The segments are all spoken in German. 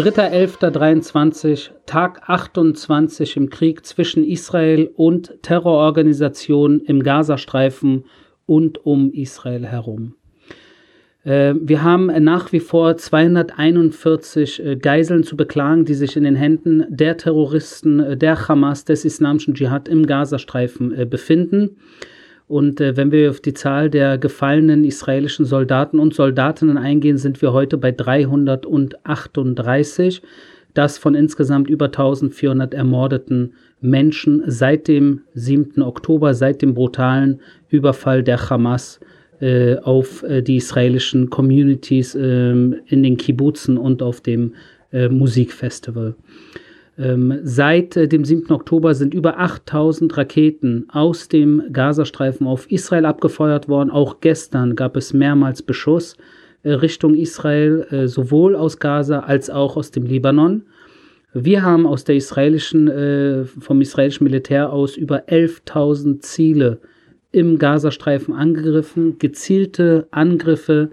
3.11.23, Tag 28 im Krieg zwischen Israel und Terrororganisationen im Gazastreifen und um Israel herum. Äh, wir haben nach wie vor 241 äh, Geiseln zu beklagen, die sich in den Händen der Terroristen äh, der Hamas, des islamischen Dschihad im Gazastreifen befinden. Und äh, wenn wir auf die Zahl der gefallenen israelischen Soldaten und Soldatinnen eingehen, sind wir heute bei 338. Das von insgesamt über 1400 ermordeten Menschen seit dem 7. Oktober, seit dem brutalen Überfall der Hamas äh, auf äh, die israelischen Communities äh, in den Kibbutzen und auf dem äh, Musikfestival. Ähm, seit äh, dem 7. Oktober sind über 8000 Raketen aus dem Gazastreifen auf Israel abgefeuert worden. Auch gestern gab es mehrmals Beschuss äh, Richtung Israel, äh, sowohl aus Gaza als auch aus dem Libanon. Wir haben aus der israelischen, vom israelischen Militär aus über 11.000 Ziele im Gazastreifen angegriffen, gezielte Angriffe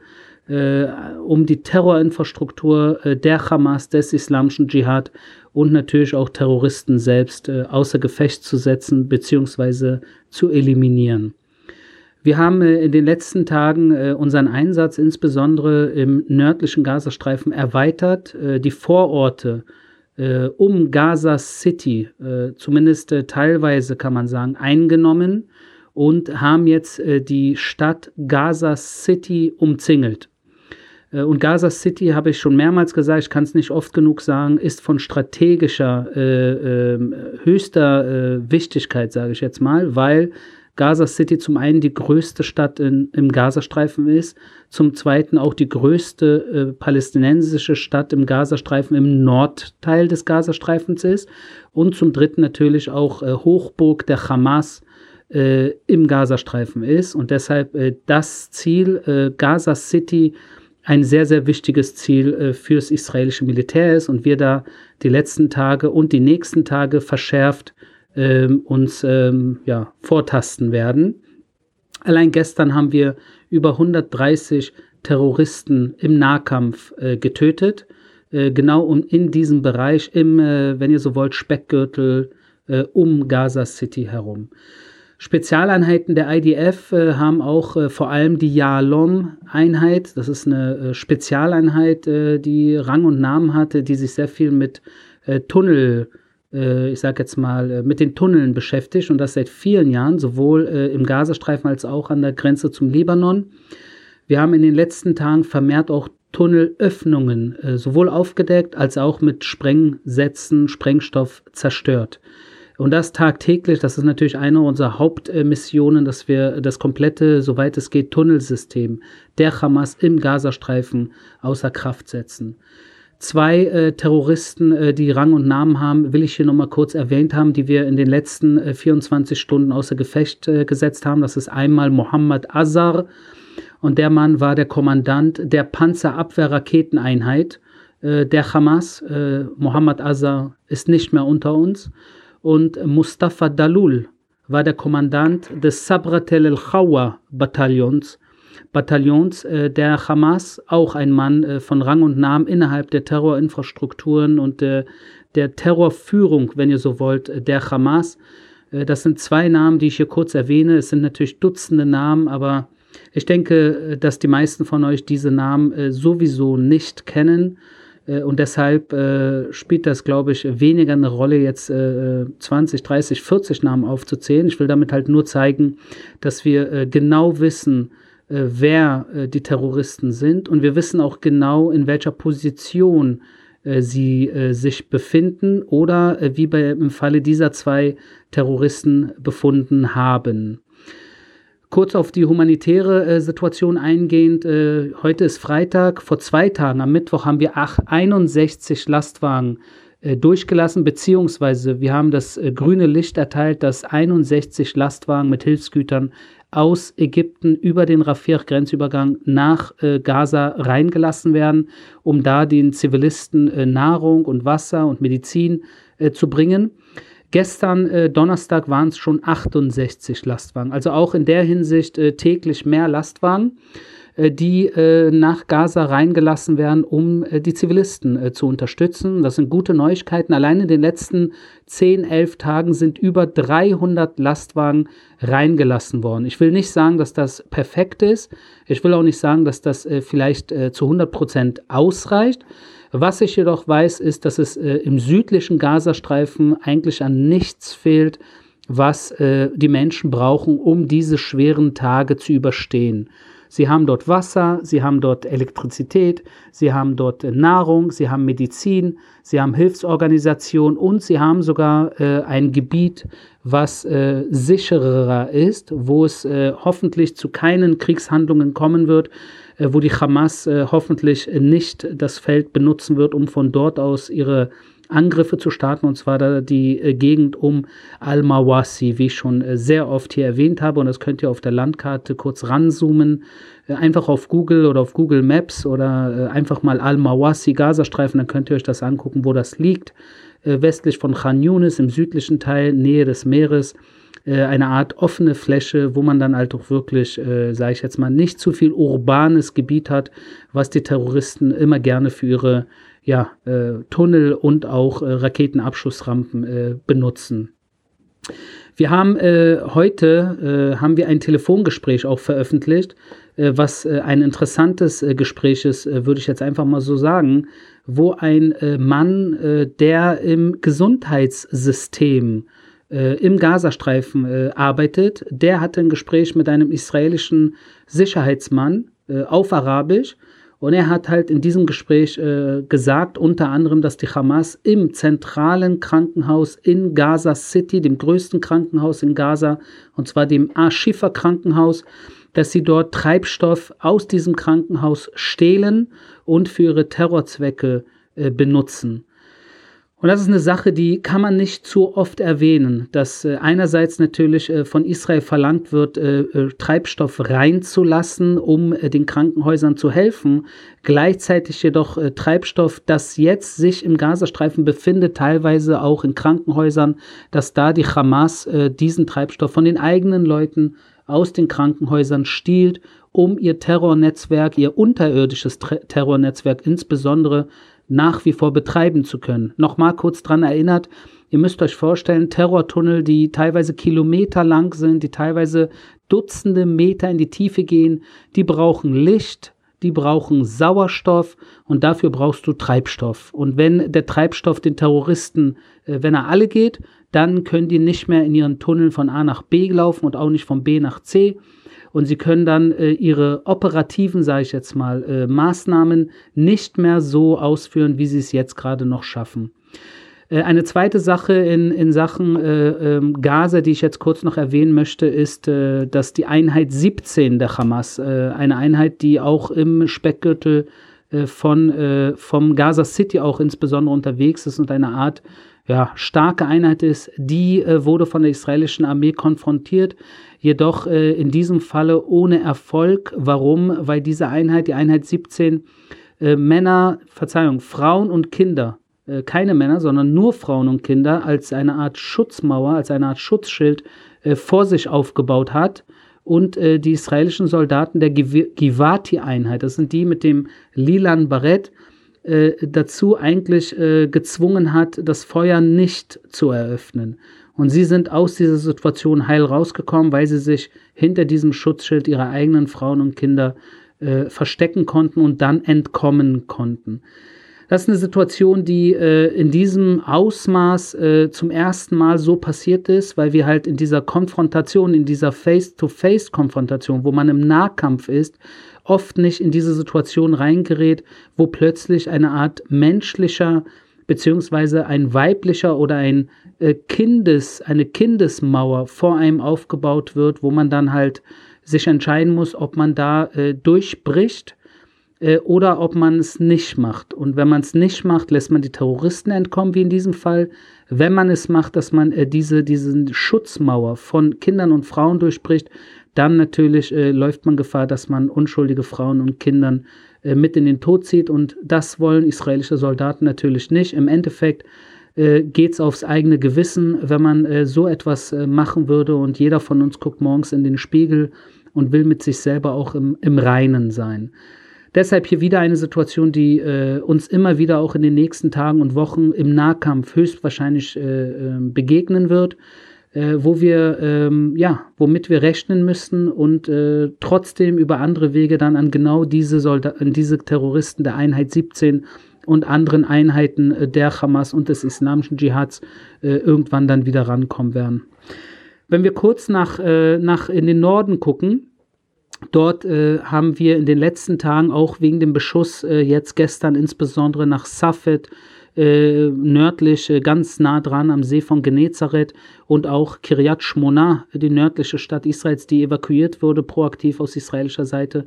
um die Terrorinfrastruktur äh, der Hamas, des islamischen Dschihad und natürlich auch Terroristen selbst äh, außer Gefecht zu setzen bzw. zu eliminieren. Wir haben äh, in den letzten Tagen äh, unseren Einsatz insbesondere im nördlichen Gazastreifen erweitert. Äh, die Vororte äh, um Gaza City, äh, zumindest teilweise kann man sagen, eingenommen und haben jetzt die Stadt Gaza City umzingelt. Äh, und Gaza City, habe ich schon mehrmals gesagt, ich kann es nicht oft genug sagen, ist von strategischer, äh, äh, höchster äh, Wichtigkeit, sage ich jetzt mal, weil Gaza City zum einen die größte Stadt in, im Gazastreifen ist, zum zweiten auch die größte äh, palästinensische Stadt im Gazastreifen im Nordteil des Gazastreifens ist und zum dritten natürlich auch äh, Hochburg der Hamas im Gazastreifen ist. Und deshalb das Ziel Gaza City ein sehr, sehr wichtiges Ziel äh, fürs israelische Militär ist und wir da die letzten Tage und die nächsten Tage verschärft ähm, uns ähm, ja, vortasten werden. Allein gestern haben wir über 130 Terroristen im Nahkampf äh, getötet, äh, genau um in diesem Bereich, im, äh, wenn ihr so wollt, Speckgürtel äh, um Gaza City herum. Spezialeinheiten der IDF äh, haben auch äh, vor allem die Yalom-Einheit. Das ist eine äh, Spezialeinheit, äh, die Rang und Namen hatte, die sich sehr viel mit äh, Tunnel, äh, ich sag jetzt mal, mit den Tunneln beschäftigt und das seit vielen Jahren, sowohl im Gazastreifen als auch an der Grenze zum Libanon. Wir haben in den letzten Tagen vermehrt auch Tunnelöffnungen sowohl aufgedeckt als auch mit Sprengsätzen, Sprengstoff zerstört. Und das tagtäglich, das ist natürlich eine unserer Hauptmissionen, dass wir das komplette, soweit es geht, Tunnelsystem der Hamas im Gazastreifen außer Kraft setzen. Zwei äh, Terroristen, äh, die Rang und Namen haben, will ich hier nochmal kurz erwähnt haben, die wir in den letzten äh, 24 Stunden außer Gefecht äh, gesetzt haben. Das ist einmal Mohammed Azar und der Mann war der Kommandant der Panzerabwehrraketeneinheit äh, der Hamas. Äh, Mohammed Azar ist nicht mehr unter uns und Mustafa Dalul war der Kommandant des Sabrat el-Khawa Bataillons, Bataillons äh, der Hamas, auch ein Mann äh, von Rang und Namen innerhalb der Terrorinfrastrukturen und äh, der Terrorführung, wenn ihr so wollt, der Hamas. Äh, das sind zwei Namen, die ich hier kurz erwähne. Es sind natürlich Dutzende Namen, aber ich denke, äh, dass die meisten von euch diese Namen äh, sowieso nicht kennen. Äh, und deshalb äh, spielt das, glaube ich, weniger eine Rolle, jetzt äh, 20, 30, 40 Namen aufzuzählen. Ich will damit halt nur zeigen, dass wir äh, genau wissen, äh, wer äh, die Terroristen sind. Und wir wissen auch genau, in welcher Position sie sich befinden oder wie bei, im Falle dieser zwei Terroristen befunden haben. Kurz auf die humanitäre äh, Situation eingehend. Äh, heute ist Freitag. Vor zwei Tagen, am Mittwoch, haben wir 61 Lastwagen äh, durchgelassen, beziehungsweise wir haben das äh, grüne Licht erteilt, dass 61 Lastwagen mit Hilfsgütern aus Ägypten über den Rafir-Grenzübergang nach äh, Gaza reingelassen werden, um da den Zivilisten äh, Nahrung und Wasser und Medizin zu bringen. Gestern äh, Donnerstag waren es schon 68 Lastwagen. Also auch in der Hinsicht äh, täglich mehr Lastwagen. äh, die äh, nach Gaza reingelassen werden, um äh, die Zivilisten zu unterstützen. Das sind gute Neuigkeiten. Allein in den letzten 10, 11 Tagen sind über 300 Lastwagen reingelassen worden. Ich will nicht sagen, dass das perfekt ist. Ich will auch nicht sagen, dass das vielleicht zu 100 Prozent ausreicht. Was ich jedoch weiß, ist, dass es im südlichen Gazastreifen eigentlich an nichts fehlt, was äh, die Menschen brauchen, um diese schweren Tage zu überstehen. Sie haben dort Wasser, sie haben dort Elektrizität, sie haben dort äh, Nahrung, sie haben Medizin, sie haben Hilfsorganisation und sie haben sogar äh, ein Gebiet, was äh, sicherer ist, wo es äh, hoffentlich zu keinen Kriegshandlungen kommen wird, äh, wo die Hamas hoffentlich nicht das Feld benutzen wird, um von dort aus ihre Angriffe zu starten, und zwar die äh, Gegend um Al-Mawasi, wie ich schon äh, sehr oft hier erwähnt habe. Und das könnt ihr auf der Landkarte kurz ranzoomen. Äh, einfach auf Google oder auf Google Maps oder einfach mal Al-Mawasi Gazastreifen, dann könnt ihr euch das angucken, wo das liegt. westlich von Khan Yunis im südlichen Teil, Nähe des Meeres eine Art offene Fläche, wo man dann halt auch wirklich, äh, sage ich jetzt mal, nicht zu viel urbanes Gebiet hat, was die Terroristen immer gerne für ihre ja, äh, Tunnel und auch äh, Raketenabschussrampen äh, benutzen. Wir haben äh, heute äh, haben wir ein Telefongespräch auch veröffentlicht, äh, was ein interessantes Gespräch ist, würde ich jetzt einfach mal so sagen, wo ein Mann, der im Gesundheitssystem im Gazastreifen arbeitet, der hatte ein Gespräch mit einem israelischen Sicherheitsmann auf Arabisch und er hat halt in diesem Gespräch äh, gesagt, unter anderem, dass die Hamas im zentralen Krankenhaus in Gaza City, dem größten Krankenhaus in Gaza, und zwar dem Ashifa Krankenhaus, dass sie dort Treibstoff aus diesem Krankenhaus stehlen und für ihre Terrorzwecke äh, benutzen. Und das ist eine Sache, die kann man nicht zu oft erwähnen, dass äh, einerseits natürlich äh, von Israel verlangt wird, äh, Treibstoff reinzulassen, um den Krankenhäusern zu helfen, gleichzeitig jedoch Treibstoff, das jetzt sich im Gazastreifen befindet, teilweise auch in Krankenhäusern, dass da die Hamas diesen Treibstoff von den eigenen Leuten aus den Krankenhäusern stiehlt, um ihr Terrornetzwerk, ihr unterirdisches Terrornetzwerk insbesondere nach wie vor betreiben zu können. Nochmal kurz dran erinnert, ihr müsst euch vorstellen, Terrortunnel, die teilweise Kilometer lang sind, die teilweise Dutzende Meter in die Tiefe gehen, die brauchen Licht, die brauchen Sauerstoff und dafür brauchst du Treibstoff. Und wenn der Treibstoff den Terroristen, äh, wenn er alle geht, dann können die nicht mehr in ihren Tunneln von A nach B laufen und auch nicht von B nach C, und sie können dann äh, ihre operativen, sage ich jetzt mal, äh, Maßnahmen nicht mehr so ausführen, wie sie es jetzt gerade noch schaffen. Äh, eine zweite Sache in, in Sachen äh, ähm, Gaza, die ich jetzt kurz noch erwähnen möchte, ist, äh, dass die Einheit 17 der Hamas, äh, eine Einheit, die auch im Speckgürtel von, vom Gaza City auch insbesondere unterwegs ist und eine Art ja, starke Einheit ist, die wurde von der israelischen Armee konfrontiert jedoch äh, in diesem Falle ohne Erfolg. Warum? Weil diese Einheit, die Einheit 17, äh, Männer, Verzeihung, Frauen und Kinder, äh, keine Männer, sondern nur Frauen und Kinder als eine Art Schutzmauer, als eine Art Schutzschild äh, vor sich aufgebaut hat. Und äh, die israelischen Soldaten der Givati-Einheit, das sind die mit dem lilan Barett, äh, dazu eigentlich gezwungen hat, das Feuer nicht zu eröffnen. Und sie sind aus dieser Situation heil rausgekommen, weil sie sich hinter diesem Schutzschild ihrer eigenen Frauen und Kinder äh, verstecken konnten und dann entkommen konnten. Das ist eine Situation, die äh, in diesem Ausmaß äh, zum ersten Mal so passiert ist, weil wir halt in dieser Konfrontation, in dieser Face-to-Face-Konfrontation, wo man im Nahkampf ist, oft nicht in diese Situation reingerät, wo plötzlich eine Art menschlicher beziehungsweise ein weiblicher oder ein äh, Kindes, eine Kindesmauer vor einem aufgebaut wird, wo man dann halt sich entscheiden muss, ob man da äh, durchbricht äh, oder ob man es nicht macht. Und wenn man es nicht macht, lässt man die Terroristen entkommen, wie in diesem Fall. Wenn man es macht, dass man äh, diese, diese Schutzmauer von Kindern und Frauen durchbricht, dann natürlich äh, läuft man Gefahr, dass man unschuldige Frauen und Kindern äh, mit in den Tod zieht. Und das wollen israelische Soldaten natürlich nicht. Im Endeffekt äh, geht es aufs eigene Gewissen, wenn man äh, so etwas äh, machen würde. Und jeder von uns guckt morgens in den Spiegel und will mit sich selber auch im, im Reinen sein. Deshalb hier wieder eine Situation, die äh, uns immer wieder auch in den nächsten Tagen und Wochen im Nahkampf höchstwahrscheinlich äh, ähm, begegnen wird, äh, wo wir, ähm, ja, womit wir rechnen müssen und äh, trotzdem über andere Wege dann an genau diese, Solda diese Terroristen der Einheit 17 und anderen Einheiten äh, der Hamas und des islamischen Dschihads äh, irgendwann dann wieder rankommen werden. Wenn wir kurz nach, nach in den Norden gucken, Dort äh, haben wir in den letzten Tagen auch wegen dem Beschuss äh, jetzt gestern insbesondere nach Safed, äh, nördlich, ganz nah dran am See von Genezareth und auch Kiryat Shmona, die nördliche Stadt Israels, die evakuiert wurde, proaktiv aus israelischer Seite.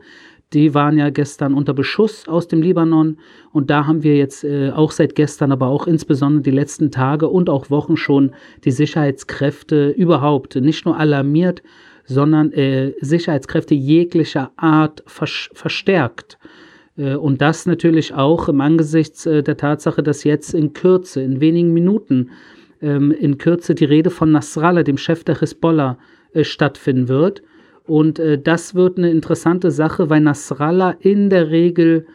Die waren ja gestern unter Beschuss aus dem Libanon und da haben wir jetzt äh, auch seit gestern, aber auch insbesondere die letzten Tage und auch Wochen schon die Sicherheitskräfte überhaupt nicht nur alarmiert, sondern äh, Sicherheitskräfte jeglicher Art vers verstärkt. Äh, und das natürlich auch im Angesicht äh, der Tatsache, dass jetzt in Kürze, in wenigen Minuten, ähm, in Kürze die Rede von Nasrallah, dem Chef der Hisbollah, äh, stattfinden wird. Und das wird eine interessante Sache, weil Nasrallah in der Regel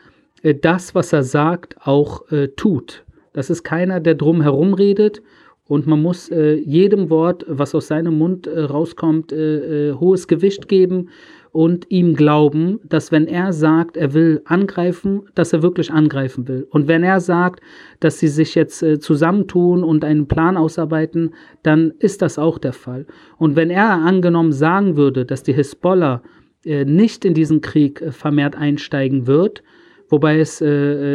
das, was er sagt, auch tut. Das ist keiner, der drum herum redet und man muss jedem Wort, was aus seinem Mund rauskommt, hohes Gewicht geben und ihm glauben, dass wenn er sagt, er will angreifen, dass er wirklich angreifen will. Und wenn er sagt, dass sie sich jetzt äh, zusammentun und einen Plan ausarbeiten, dann ist das auch der Fall. Und wenn er angenommen sagen würde, dass die Hisbollah äh, nicht in diesen Krieg vermehrt einsteigen wird, wobei es, äh,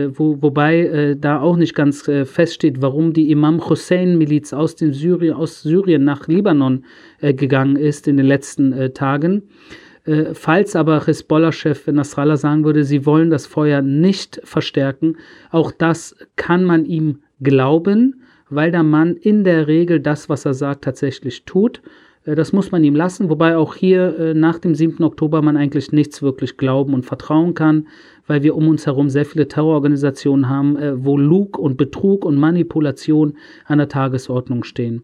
äh, wo, wobei äh, da auch nicht ganz äh, feststeht, warum die Imam Hussein-Miliz aus, Syrien, aus Syrien nach Libanon äh, gegangen ist in den letzten äh, falls aber Hisbollah-Chef Nasrallah sagen würde, sie wollen das Feuer nicht verstärken, auch das kann man ihm glauben, weil der Mann in der Regel das, was er sagt, tatsächlich tut. Das muss man ihm lassen, wobei auch hier nach dem 7. Oktober man eigentlich nichts wirklich glauben und vertrauen kann, weil wir um uns herum sehr viele Terrororganisationen haben, äh, wo Lug und Betrug und Manipulation an der Tagesordnung stehen.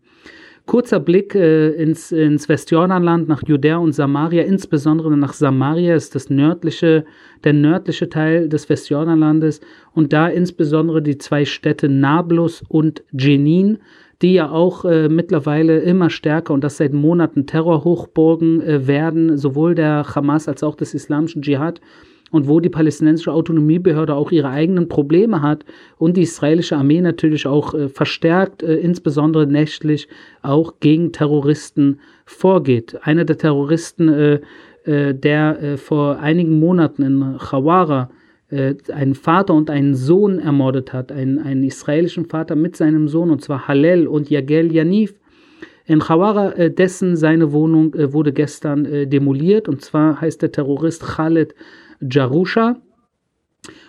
Kurzer Blick äh, ins, ins Westjordanland, nach Judäa und Samaria, insbesondere nach Samaria ist das nördliche, der nördliche Teil des Westjordanlandes. Und da insbesondere die zwei Städte Nablus und Jenin, die ja auch äh, mittlerweile immer stärker und das seit Monaten Terrorhochburgen äh, werden, sowohl der Hamas als auch des islamischen Dschihad und wo die palästinensische Autonomiebehörde auch ihre eigenen Probleme hat und die israelische Armee natürlich auch äh, verstärkt, äh, insbesondere nächtlich, auch gegen Terroristen vorgeht. Einer der Terroristen, äh, äh der äh, vor einigen Monaten in Chawara äh, einen Vater und einen Sohn ermordet hat, einen, einen israelischen Vater mit seinem Sohn, und zwar Halel und Yagel Yanif, in Chawara, dessen seine Wohnung wurde gestern demoliert, und zwar heißt der Terrorist Khaled Jarusha.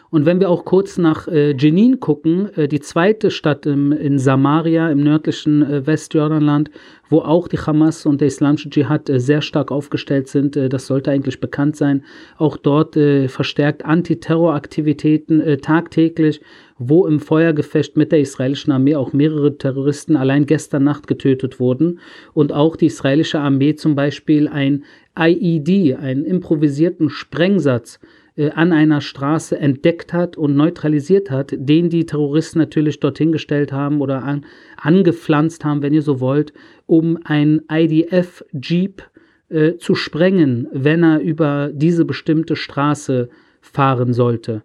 Und wenn wir auch kurz nach äh, Jenin gucken, äh, die zweite Stadt im, in Samaria im nördlichen äh, Westjordanland, wo auch die Hamas und der islamische Dschihad äh, sehr stark aufgestellt sind, äh, das sollte eigentlich bekannt sein. Auch dort äh, verstärkt Antiterroraktivitäten tagtäglich, wo im Feuergefecht mit der israelischen Armee auch mehrere Terroristen allein gestern Nacht getötet wurden und auch die israelische Armee zum Beispiel ein IED, einen improvisierten Sprengsatz, äh, an einer Straße entdeckt hat und neutralisiert hat, den die Terroristen natürlich dorthin gestellt haben oder an, angepflanzt haben, wenn ihr so wollt, um ein IDF-Jeep äh, zu sprengen, wenn er über diese bestimmte Straße fahren sollte.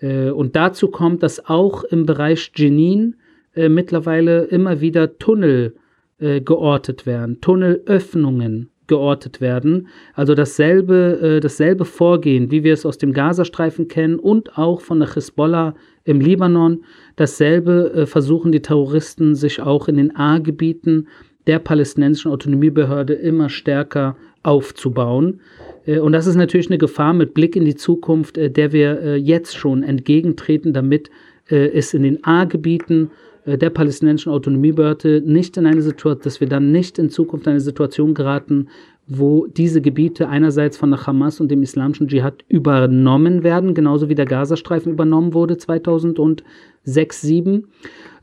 Äh, und dazu kommt, dass auch im Bereich Jenin äh, mittlerweile immer wieder Tunnel äh, geortet werden, Tunnelöffnungen geortet werden. Also dasselbe, äh, dasselbe Vorgehen, wie wir es aus dem Gazastreifen kennen und auch von der Hisbollah im Libanon. Dasselbe äh, versuchen die Terroristen sich auch in den A-Gebieten der palästinensischen Autonomiebehörde immer stärker aufzubauen. Äh, und das ist natürlich eine Gefahr mit Blick in die Zukunft, äh, der wir äh, jetzt schon entgegentreten, damit es in den A-Gebieten der palästinensischen Autonomiebehörde nicht in eine Situation, dass wir dann nicht in Zukunft in eine Situation geraten, wo diese Gebiete einerseits von der Hamas und dem islamischen Dschihad übernommen werden, genauso wie der Gazastreifen übernommen wurde 2006, 2007,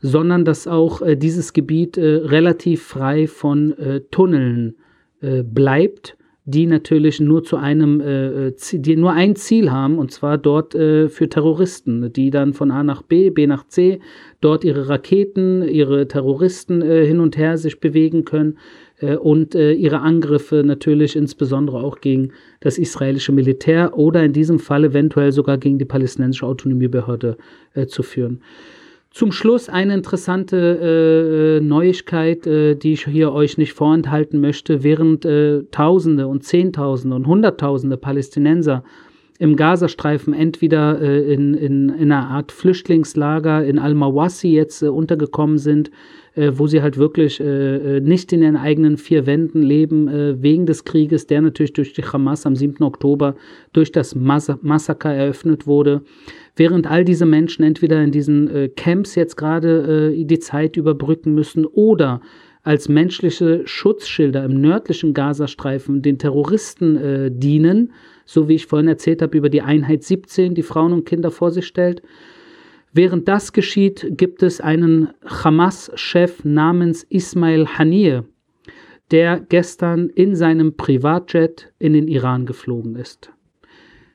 sondern dass auch äh, dieses Gebiet äh, relativ frei von äh, Tunneln äh, bleibt die natürlich nur zu einem, äh, die nur ein Ziel haben, und zwar dort äh, für Terroristen, die dann von A nach B, B nach C, dort ihre Raketen, ihre Terroristen äh, hin und her sich bewegen können äh, und äh, ihre Angriffe natürlich insbesondere auch gegen das israelische Militär oder in diesem Fall eventuell sogar gegen die palästinensische Autonomiebehörde äh, zu führen. Zum Schluss eine interessante äh, Neuigkeit, äh, die ich hier euch nicht vorenthalten möchte. Während äh, Tausende und Zehntausende und Hunderttausende Palästinenser im Gazastreifen entweder äh, in, in, in, einer Art Flüchtlingslager in Al-Mawassi jetzt äh, untergekommen sind, äh, wo sie halt wirklich nicht in ihren eigenen vier Wänden leben, wegen des Krieges, der natürlich durch die Hamas am 7. Oktober durch das Mas Massaker eröffnet wurde während all diese Menschen entweder in diesen äh, Camps jetzt gerade äh, die Zeit überbrücken müssen oder als menschliche Schutzschilder im nördlichen Gazastreifen den Terroristen äh, dienen, so wie ich vorhin erzählt habe über die Einheit 17, die Frauen und Kinder vor sich stellt. Während das geschieht, gibt es einen Hamas-Chef namens Ismail Haniyeh, der gestern in seinem Privatjet in den Iran geflogen ist.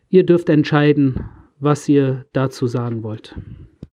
Ihr dürft entscheiden, was ihr dazu sagen wollt.